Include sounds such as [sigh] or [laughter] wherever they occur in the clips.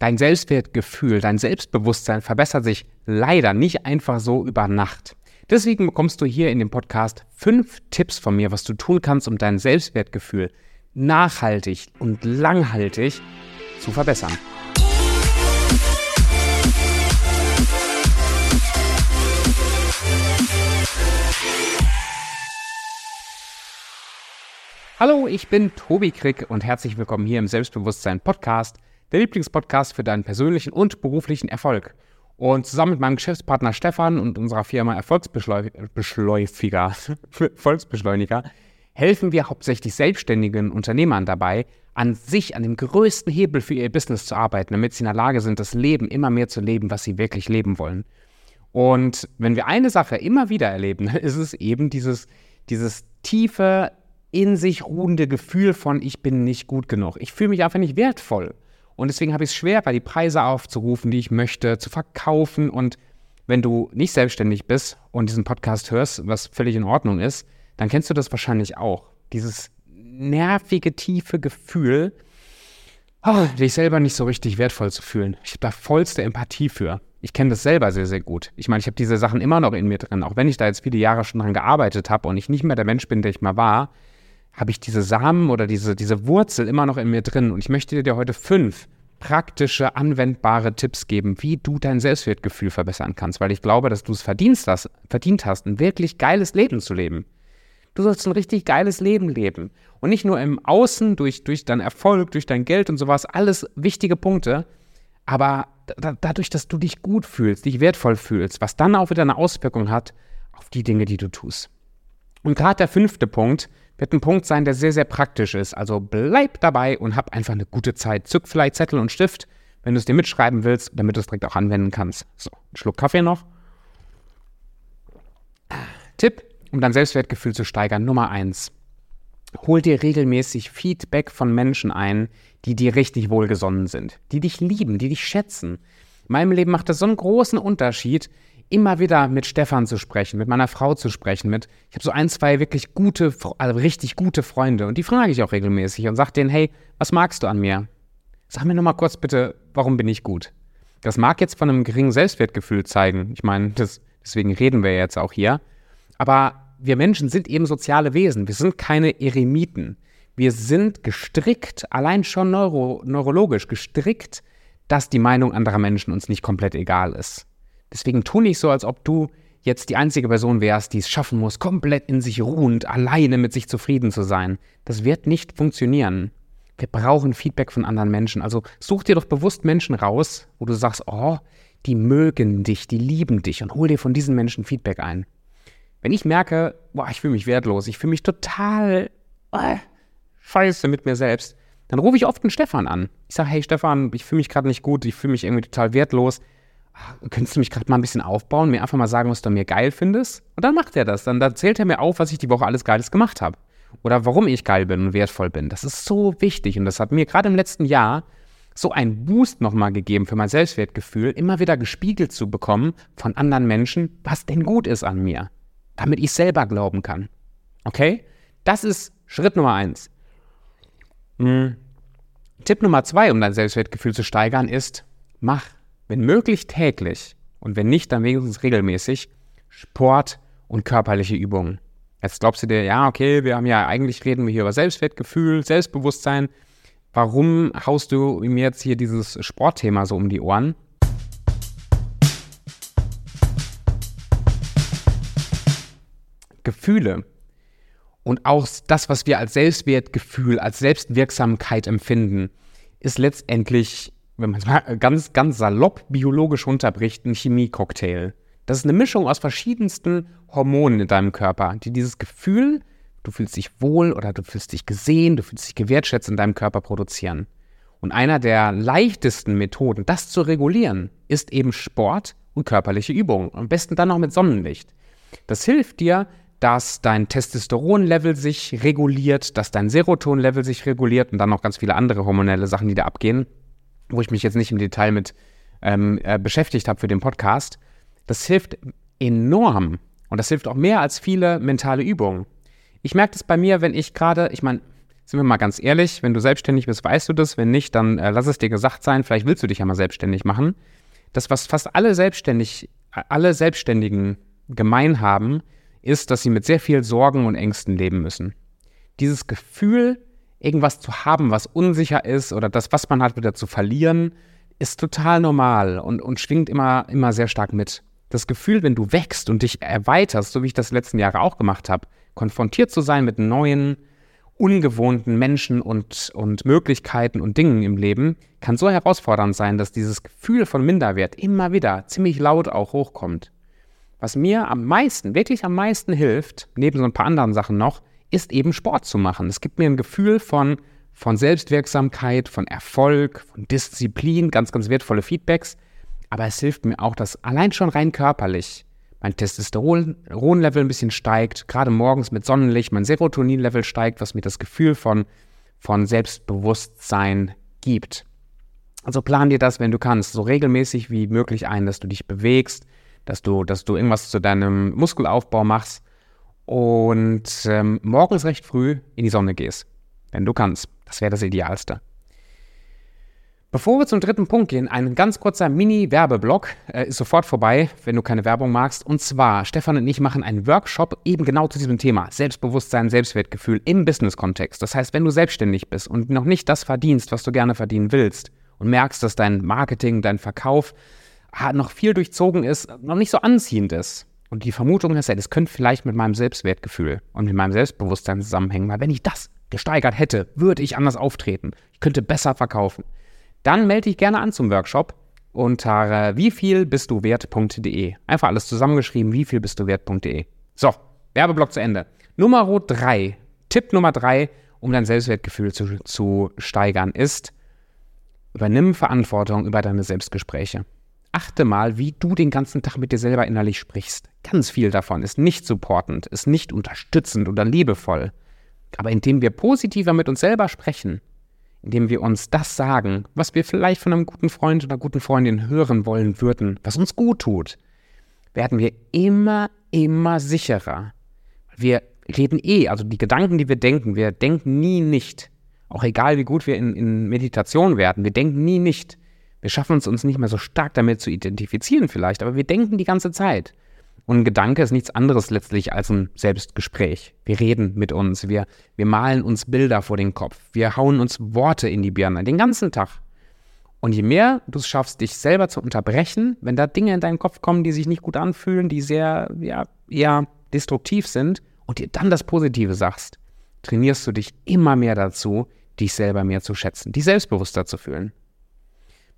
Dein Selbstwertgefühl, dein Selbstbewusstsein verbessert sich leider nicht einfach so über Nacht. Deswegen bekommst du hier in dem Podcast fünf Tipps von mir, was du tun kannst, um dein Selbstwertgefühl nachhaltig und langhaltig zu verbessern. Hallo, ich bin Tobi Krick und herzlich willkommen hier im Selbstbewusstsein Podcast, der Lieblingspodcast für deinen persönlichen und beruflichen Erfolg. Und zusammen mit meinem Geschäftspartner Stefan und unserer Firma [laughs] Erfolgsbeschleuniger, helfen wir hauptsächlich selbstständigen Unternehmern dabei, an sich, an dem größten Hebel für ihr Business zu arbeiten, damit sie in der Lage sind, das Leben immer mehr zu leben, was sie wirklich leben wollen. Und wenn wir eine Sache immer wieder erleben, [laughs] ist es eben dieses, dieses tiefe in sich ruhende Gefühl von, ich bin nicht gut genug. Ich fühle mich einfach nicht wertvoll. Und deswegen habe ich es schwer, bei die Preise aufzurufen, die ich möchte, zu verkaufen. Und wenn du nicht selbstständig bist und diesen Podcast hörst, was völlig in Ordnung ist, dann kennst du das wahrscheinlich auch. Dieses nervige, tiefe Gefühl, oh, dich selber nicht so richtig wertvoll zu fühlen. Ich habe da vollste Empathie für. Ich kenne das selber sehr, sehr gut. Ich meine, ich habe diese Sachen immer noch in mir drin, auch wenn ich da jetzt viele Jahre schon dran gearbeitet habe und ich nicht mehr der Mensch bin, der ich mal war habe ich diese Samen oder diese, diese Wurzel immer noch in mir drin. Und ich möchte dir heute fünf praktische, anwendbare Tipps geben, wie du dein Selbstwertgefühl verbessern kannst, weil ich glaube, dass du es verdient hast, verdient hast, ein wirklich geiles Leben zu leben. Du sollst ein richtig geiles Leben leben. Und nicht nur im Außen, durch, durch deinen Erfolg, durch dein Geld und sowas, alles wichtige Punkte, aber da, dadurch, dass du dich gut fühlst, dich wertvoll fühlst, was dann auch wieder eine Auswirkung hat auf die Dinge, die du tust. Und gerade der fünfte Punkt, wird ein Punkt sein, der sehr, sehr praktisch ist. Also bleib dabei und hab einfach eine gute Zeit. Zück vielleicht Zettel und Stift, wenn du es dir mitschreiben willst, damit du es direkt auch anwenden kannst. So, einen Schluck Kaffee noch. Tipp, um dein Selbstwertgefühl zu steigern, Nummer eins. Hol dir regelmäßig Feedback von Menschen ein, die dir richtig wohlgesonnen sind, die dich lieben, die dich schätzen. In meinem Leben macht das so einen großen Unterschied, immer wieder mit Stefan zu sprechen, mit meiner Frau zu sprechen, mit ich habe so ein, zwei wirklich gute, also richtig gute Freunde und die frage ich auch regelmäßig und sage denen, hey, was magst du an mir? Sag mir noch mal kurz bitte, warum bin ich gut? Das mag jetzt von einem geringen Selbstwertgefühl zeigen. Ich meine, das, deswegen reden wir jetzt auch hier. Aber wir Menschen sind eben soziale Wesen. Wir sind keine Eremiten. Wir sind gestrickt, allein schon neuro, neurologisch gestrickt, dass die Meinung anderer Menschen uns nicht komplett egal ist. Deswegen tu nicht so, als ob du jetzt die einzige Person wärst, die es schaffen muss, komplett in sich ruhend, alleine mit sich zufrieden zu sein. Das wird nicht funktionieren. Wir brauchen Feedback von anderen Menschen. Also such dir doch bewusst Menschen raus, wo du sagst, oh, die mögen dich, die lieben dich und hol dir von diesen Menschen Feedback ein. Wenn ich merke, boah, ich fühle mich wertlos, ich fühle mich total äh, scheiße mit mir selbst, dann rufe ich oft einen Stefan an. Ich sage, hey Stefan, ich fühle mich gerade nicht gut, ich fühle mich irgendwie total wertlos könntest du mich gerade mal ein bisschen aufbauen, mir einfach mal sagen, was du an mir geil findest? Und dann macht er das. Dann, dann zählt er mir auf, was ich die Woche alles Geiles gemacht habe. Oder warum ich geil bin und wertvoll bin. Das ist so wichtig. Und das hat mir gerade im letzten Jahr so einen Boost nochmal gegeben für mein Selbstwertgefühl, immer wieder gespiegelt zu bekommen von anderen Menschen, was denn gut ist an mir. Damit ich selber glauben kann. Okay? Das ist Schritt Nummer eins. Hm. Tipp Nummer zwei, um dein Selbstwertgefühl zu steigern, ist, mach wenn möglich täglich und wenn nicht, dann wenigstens regelmäßig Sport und körperliche Übungen. Jetzt glaubst du dir, ja, okay, wir haben ja eigentlich reden wir hier über Selbstwertgefühl, Selbstbewusstsein. Warum haust du mir jetzt hier dieses Sportthema so um die Ohren? Gefühle und auch das, was wir als Selbstwertgefühl, als Selbstwirksamkeit empfinden, ist letztendlich wenn man es mal ganz, ganz salopp biologisch runterbricht, ein Chemiecocktail. Das ist eine Mischung aus verschiedensten Hormonen in deinem Körper, die dieses Gefühl, du fühlst dich wohl oder du fühlst dich gesehen, du fühlst dich gewertschätzt in deinem Körper produzieren. Und einer der leichtesten Methoden, das zu regulieren, ist eben Sport und körperliche Übungen. Am besten dann noch mit Sonnenlicht. Das hilft dir, dass dein Testosteronlevel sich reguliert, dass dein Serotonlevel sich reguliert und dann noch ganz viele andere hormonelle Sachen, die da abgehen wo ich mich jetzt nicht im Detail mit ähm, äh, beschäftigt habe für den Podcast, das hilft enorm. Und das hilft auch mehr als viele mentale Übungen. Ich merke das bei mir, wenn ich gerade, ich meine, sind wir mal ganz ehrlich, wenn du selbstständig bist, weißt du das. Wenn nicht, dann äh, lass es dir gesagt sein. Vielleicht willst du dich ja mal selbstständig machen. Das, was fast alle selbstständig, alle Selbstständigen gemein haben, ist, dass sie mit sehr viel Sorgen und Ängsten leben müssen. Dieses Gefühl, irgendwas zu haben, was unsicher ist oder das, was man hat, wieder zu verlieren, ist total normal und, und schwingt immer, immer sehr stark mit. Das Gefühl, wenn du wächst und dich erweiterst, so wie ich das letzten Jahre auch gemacht habe, konfrontiert zu sein mit neuen, ungewohnten Menschen und, und Möglichkeiten und Dingen im Leben, kann so herausfordernd sein, dass dieses Gefühl von Minderwert immer wieder ziemlich laut auch hochkommt. Was mir am meisten, wirklich am meisten hilft, neben so ein paar anderen Sachen noch, ist eben Sport zu machen. Es gibt mir ein Gefühl von, von Selbstwirksamkeit, von Erfolg, von Disziplin, ganz, ganz wertvolle Feedbacks. Aber es hilft mir auch, dass allein schon rein körperlich mein Testosteronlevel ein bisschen steigt, gerade morgens mit Sonnenlicht, mein Serotoninlevel steigt, was mir das Gefühl von, von Selbstbewusstsein gibt. Also plan dir das, wenn du kannst, so regelmäßig wie möglich ein, dass du dich bewegst, dass du, dass du irgendwas zu deinem Muskelaufbau machst und ähm, morgens recht früh in die Sonne gehst, wenn du kannst. Das wäre das Idealste. Bevor wir zum dritten Punkt gehen, ein ganz kurzer Mini-Werbeblock äh, ist sofort vorbei, wenn du keine Werbung magst. Und zwar, Stefan und ich machen einen Workshop eben genau zu diesem Thema. Selbstbewusstsein, Selbstwertgefühl im Business-Kontext. Das heißt, wenn du selbstständig bist und noch nicht das verdienst, was du gerne verdienen willst und merkst, dass dein Marketing, dein Verkauf noch viel durchzogen ist, noch nicht so anziehend ist. Und die Vermutung ist, ja, das könnte vielleicht mit meinem Selbstwertgefühl und mit meinem Selbstbewusstsein zusammenhängen, weil wenn ich das gesteigert hätte, würde ich anders auftreten. Ich könnte besser verkaufen. Dann melde dich gerne an zum Workshop unter äh, wievielbistduwert.de. Einfach alles zusammengeschrieben, wievielbistduwert.de. So, Werbeblock zu Ende. Nummer 3, Tipp Nummer 3, um dein Selbstwertgefühl zu, zu steigern, ist, übernimm Verantwortung über deine Selbstgespräche. Achte mal, wie du den ganzen Tag mit dir selber innerlich sprichst. Ganz viel davon ist nicht supportend, ist nicht unterstützend oder liebevoll. Aber indem wir positiver mit uns selber sprechen, indem wir uns das sagen, was wir vielleicht von einem guten Freund oder guten Freundin hören wollen würden, was uns gut tut, werden wir immer, immer sicherer. Wir reden eh, also die Gedanken, die wir denken, wir denken nie nicht. Auch egal, wie gut wir in, in Meditation werden, wir denken nie nicht. Wir schaffen es uns nicht mehr so stark damit zu identifizieren vielleicht, aber wir denken die ganze Zeit. Und ein Gedanke ist nichts anderes letztlich als ein Selbstgespräch. Wir reden mit uns, wir, wir malen uns Bilder vor den Kopf, wir hauen uns Worte in die Birne den ganzen Tag. Und je mehr du es schaffst, dich selber zu unterbrechen, wenn da Dinge in deinen Kopf kommen, die sich nicht gut anfühlen, die sehr, ja, eher destruktiv sind, und dir dann das Positive sagst, trainierst du dich immer mehr dazu, dich selber mehr zu schätzen, dich selbstbewusster zu fühlen.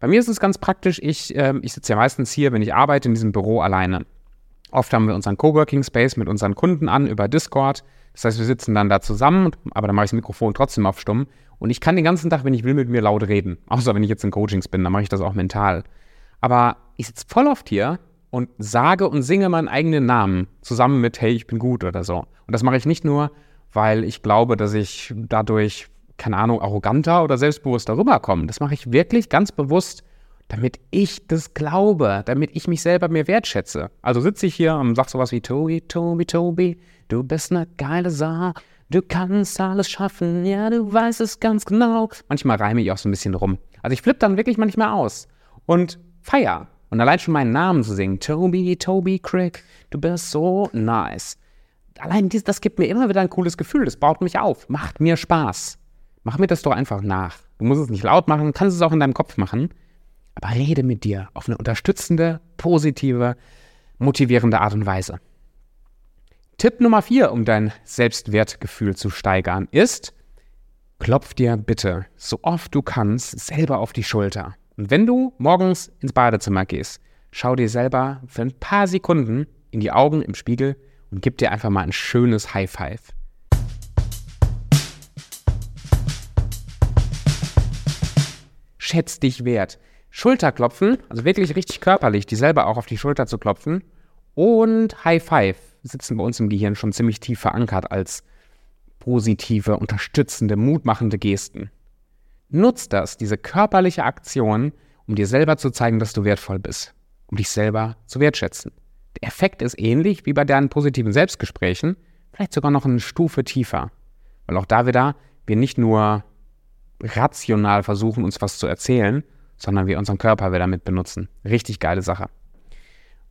Bei mir ist es ganz praktisch, ich, äh, ich sitze ja meistens hier, wenn ich arbeite, in diesem Büro alleine. Oft haben wir unseren Coworking Space mit unseren Kunden an über Discord. Das heißt, wir sitzen dann da zusammen, aber dann mache ich das Mikrofon trotzdem auf stumm. Und ich kann den ganzen Tag, wenn ich will, mit mir laut reden. [laughs] Außer wenn ich jetzt in Coachings bin, dann mache ich das auch mental. Aber ich sitze voll oft hier und sage und singe meinen eigenen Namen zusammen mit Hey, ich bin gut oder so. Und das mache ich nicht nur, weil ich glaube, dass ich dadurch keine Ahnung, arroganter oder selbstbewusster rüberkommen. Das mache ich wirklich ganz bewusst, damit ich das glaube, damit ich mich selber mehr wertschätze. Also sitze ich hier und sage sowas wie Tobi, Tobi, Tobi, du bist eine geile Sache, du kannst alles schaffen, ja, du weißt es ganz genau. Manchmal reime ich auch so ein bisschen rum. Also ich flippe dann wirklich manchmal aus und feier. Und allein schon meinen Namen zu singen, Tobi, Tobi, Crick, du bist so nice. Allein dies, das gibt mir immer wieder ein cooles Gefühl, das baut mich auf, macht mir Spaß. Mach mir das doch einfach nach. Du musst es nicht laut machen, kannst es auch in deinem Kopf machen. Aber rede mit dir auf eine unterstützende, positive, motivierende Art und Weise. Tipp Nummer vier, um dein Selbstwertgefühl zu steigern, ist, klopf dir bitte so oft du kannst selber auf die Schulter. Und wenn du morgens ins Badezimmer gehst, schau dir selber für ein paar Sekunden in die Augen im Spiegel und gib dir einfach mal ein schönes High Five. Schätz dich wert. Schulterklopfen, also wirklich richtig körperlich, die selber auch auf die Schulter zu klopfen. Und High Five sitzen bei uns im Gehirn schon ziemlich tief verankert als positive, unterstützende, mutmachende Gesten. Nutz das, diese körperliche Aktion, um dir selber zu zeigen, dass du wertvoll bist, um dich selber zu wertschätzen. Der Effekt ist ähnlich wie bei deinen positiven Selbstgesprächen, vielleicht sogar noch eine Stufe tiefer. Weil auch da wieder wir nicht nur rational versuchen, uns was zu erzählen, sondern wir unseren Körper wieder mit benutzen. Richtig geile Sache.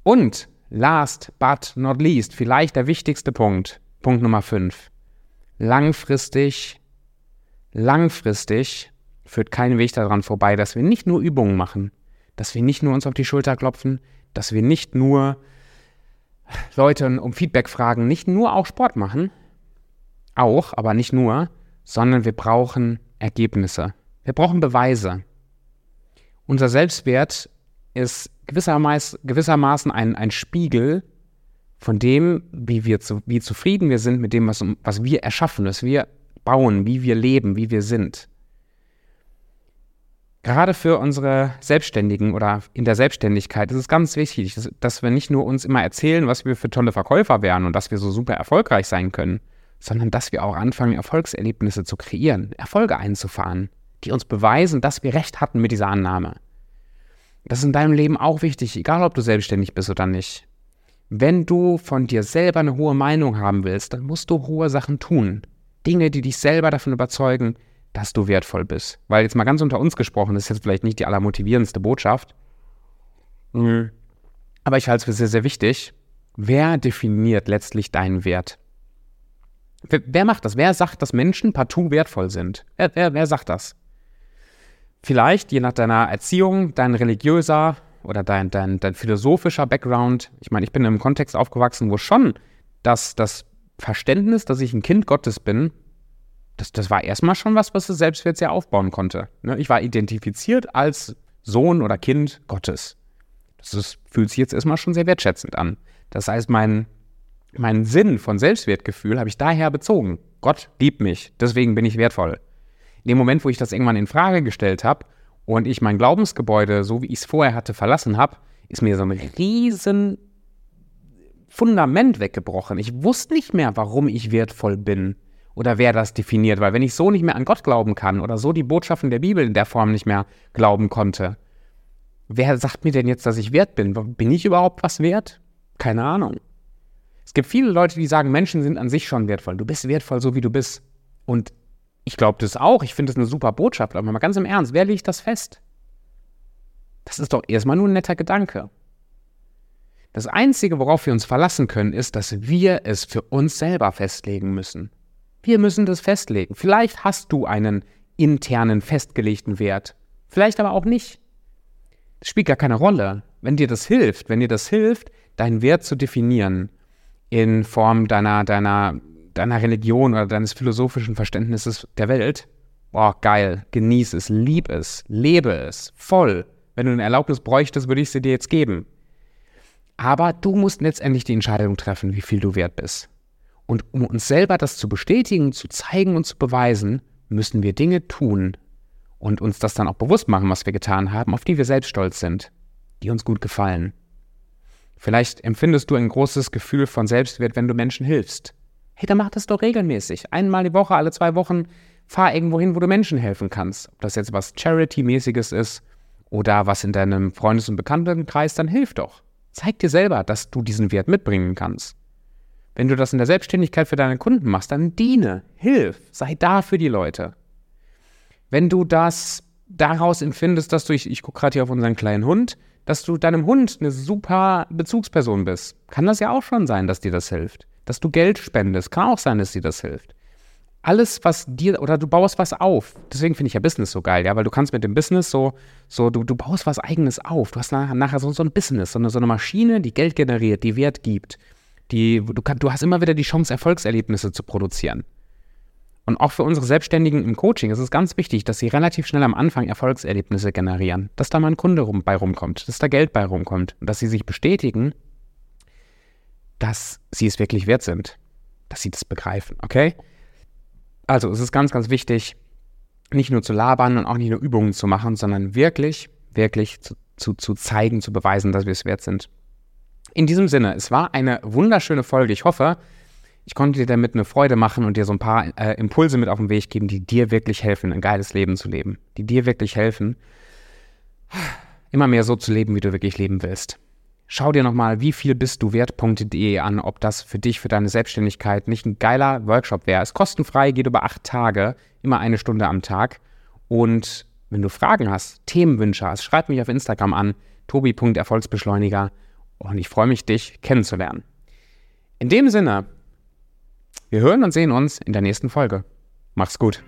Und last but not least, vielleicht der wichtigste Punkt, Punkt Nummer 5. Langfristig, langfristig führt kein Weg daran vorbei, dass wir nicht nur Übungen machen, dass wir nicht nur uns auf die Schulter klopfen, dass wir nicht nur Leute um Feedback fragen, nicht nur auch Sport machen, auch, aber nicht nur, sondern wir brauchen Ergebnisse. Wir brauchen Beweise. Unser Selbstwert ist gewissermaßen, ein, ein Spiegel von dem, wie, wir zu, wie zufrieden wir sind mit dem, was, was wir erschaffen, was wir bauen, wie wir leben, wie wir sind. Gerade für unsere Selbstständigen oder in der Selbstständigkeit ist es ganz wichtig, dass, dass, wir nicht nur uns immer erzählen, was wir für tolle Verkäufer wären und dass wir so super erfolgreich sein können, sondern dass wir auch anfangen, Erfolgserlebnisse zu kreieren, Erfolge einzufahren, die uns beweisen, dass wir recht hatten mit dieser Annahme. Das ist in deinem Leben auch wichtig, egal ob du selbstständig bist oder nicht. Wenn du von dir selber eine hohe Meinung haben willst, dann musst du hohe Sachen tun. Dinge, die dich selber davon überzeugen, dass du wertvoll bist. Weil jetzt mal ganz unter uns gesprochen, das ist jetzt vielleicht nicht die allermotivierendste Botschaft. Mhm. Aber ich halte es für sehr, sehr wichtig. Wer definiert letztlich deinen Wert? Wer, wer macht das? Wer sagt, dass Menschen partout wertvoll sind? Wer, wer, wer sagt das? Vielleicht, je nach deiner Erziehung, dein religiöser oder dein, dein, dein philosophischer Background. Ich meine, ich bin in einem Kontext aufgewachsen, wo schon das, das Verständnis, dass ich ein Kind Gottes bin, das, das war erstmal schon was, was es Selbstwert sehr aufbauen konnte. Ne? Ich war identifiziert als Sohn oder Kind Gottes. Das ist, fühlt sich jetzt erstmal schon sehr wertschätzend an. Das heißt, mein, mein Sinn von Selbstwertgefühl habe ich daher bezogen. Gott liebt mich, deswegen bin ich wertvoll. In dem Moment, wo ich das irgendwann in Frage gestellt habe und ich mein Glaubensgebäude, so wie ich es vorher hatte, verlassen habe, ist mir so ein riesen Fundament weggebrochen. Ich wusste nicht mehr, warum ich wertvoll bin oder wer das definiert. Weil wenn ich so nicht mehr an Gott glauben kann oder so die Botschaften der Bibel in der Form nicht mehr glauben konnte, wer sagt mir denn jetzt, dass ich wert bin? Bin ich überhaupt was wert? Keine Ahnung. Es gibt viele Leute, die sagen, Menschen sind an sich schon wertvoll. Du bist wertvoll, so wie du bist. Und ich glaube das auch. Ich finde das eine super Botschaft. Aber mal ganz im Ernst, wer legt das fest? Das ist doch erstmal nur ein netter Gedanke. Das Einzige, worauf wir uns verlassen können, ist, dass wir es für uns selber festlegen müssen. Wir müssen das festlegen. Vielleicht hast du einen internen festgelegten Wert, vielleicht aber auch nicht. Das spielt gar keine Rolle. Wenn dir das hilft, wenn dir das hilft, deinen Wert zu definieren in Form deiner, deiner, deiner Religion oder deines philosophischen Verständnisses der Welt, boah, geil, genieß es, lieb es, lebe es, voll. Wenn du eine Erlaubnis bräuchtest, würde ich sie dir jetzt geben. Aber du musst letztendlich die Entscheidung treffen, wie viel du wert bist. Und um uns selber das zu bestätigen, zu zeigen und zu beweisen, müssen wir Dinge tun und uns das dann auch bewusst machen, was wir getan haben, auf die wir selbst stolz sind, die uns gut gefallen. Vielleicht empfindest du ein großes Gefühl von Selbstwert, wenn du Menschen hilfst. Hey, dann mach das doch regelmäßig. Einmal die Woche, alle zwei Wochen, fahr irgendwo hin, wo du Menschen helfen kannst. Ob das jetzt was Charity-mäßiges ist oder was in deinem Freundes- und Bekanntenkreis, dann hilf doch. Zeig dir selber, dass du diesen Wert mitbringen kannst. Wenn du das in der Selbstständigkeit für deine Kunden machst, dann diene, hilf, sei da für die Leute. Wenn du das daraus empfindest, dass du, ich, ich gucke gerade hier auf unseren kleinen Hund, dass du deinem Hund eine super Bezugsperson bist, kann das ja auch schon sein, dass dir das hilft. Dass du Geld spendest, kann auch sein, dass dir das hilft. Alles, was dir, oder du baust was auf. Deswegen finde ich ja Business so geil, ja, weil du kannst mit dem Business so, so du, du baust was Eigenes auf. Du hast nachher, nachher so, so ein Business, so eine, so eine Maschine, die Geld generiert, die Wert gibt die, du, kann, du hast immer wieder die Chance, Erfolgserlebnisse zu produzieren. Und auch für unsere Selbstständigen im Coaching ist es ganz wichtig, dass sie relativ schnell am Anfang Erfolgserlebnisse generieren, dass da mal ein Kunde rum, bei rumkommt, dass da Geld bei rumkommt und dass sie sich bestätigen, dass sie es wirklich wert sind, dass sie das begreifen, okay? Also es ist ganz, ganz wichtig, nicht nur zu labern und auch nicht nur Übungen zu machen, sondern wirklich, wirklich zu, zu, zu zeigen, zu beweisen, dass wir es wert sind. In diesem Sinne, es war eine wunderschöne Folge. Ich hoffe, ich konnte dir damit eine Freude machen und dir so ein paar äh, Impulse mit auf den Weg geben, die dir wirklich helfen, ein geiles Leben zu leben. Die dir wirklich helfen, immer mehr so zu leben, wie du wirklich leben willst. Schau dir nochmal, wie viel bist du wert.de an, ob das für dich, für deine Selbstständigkeit nicht ein geiler Workshop wäre. Ist kostenfrei, geht über acht Tage, immer eine Stunde am Tag. Und wenn du Fragen hast, Themenwünsche hast, schreib mich auf Instagram an, tobi.erfolgsbeschleuniger. Und ich freue mich, dich kennenzulernen. In dem Sinne, wir hören und sehen uns in der nächsten Folge. Mach's gut.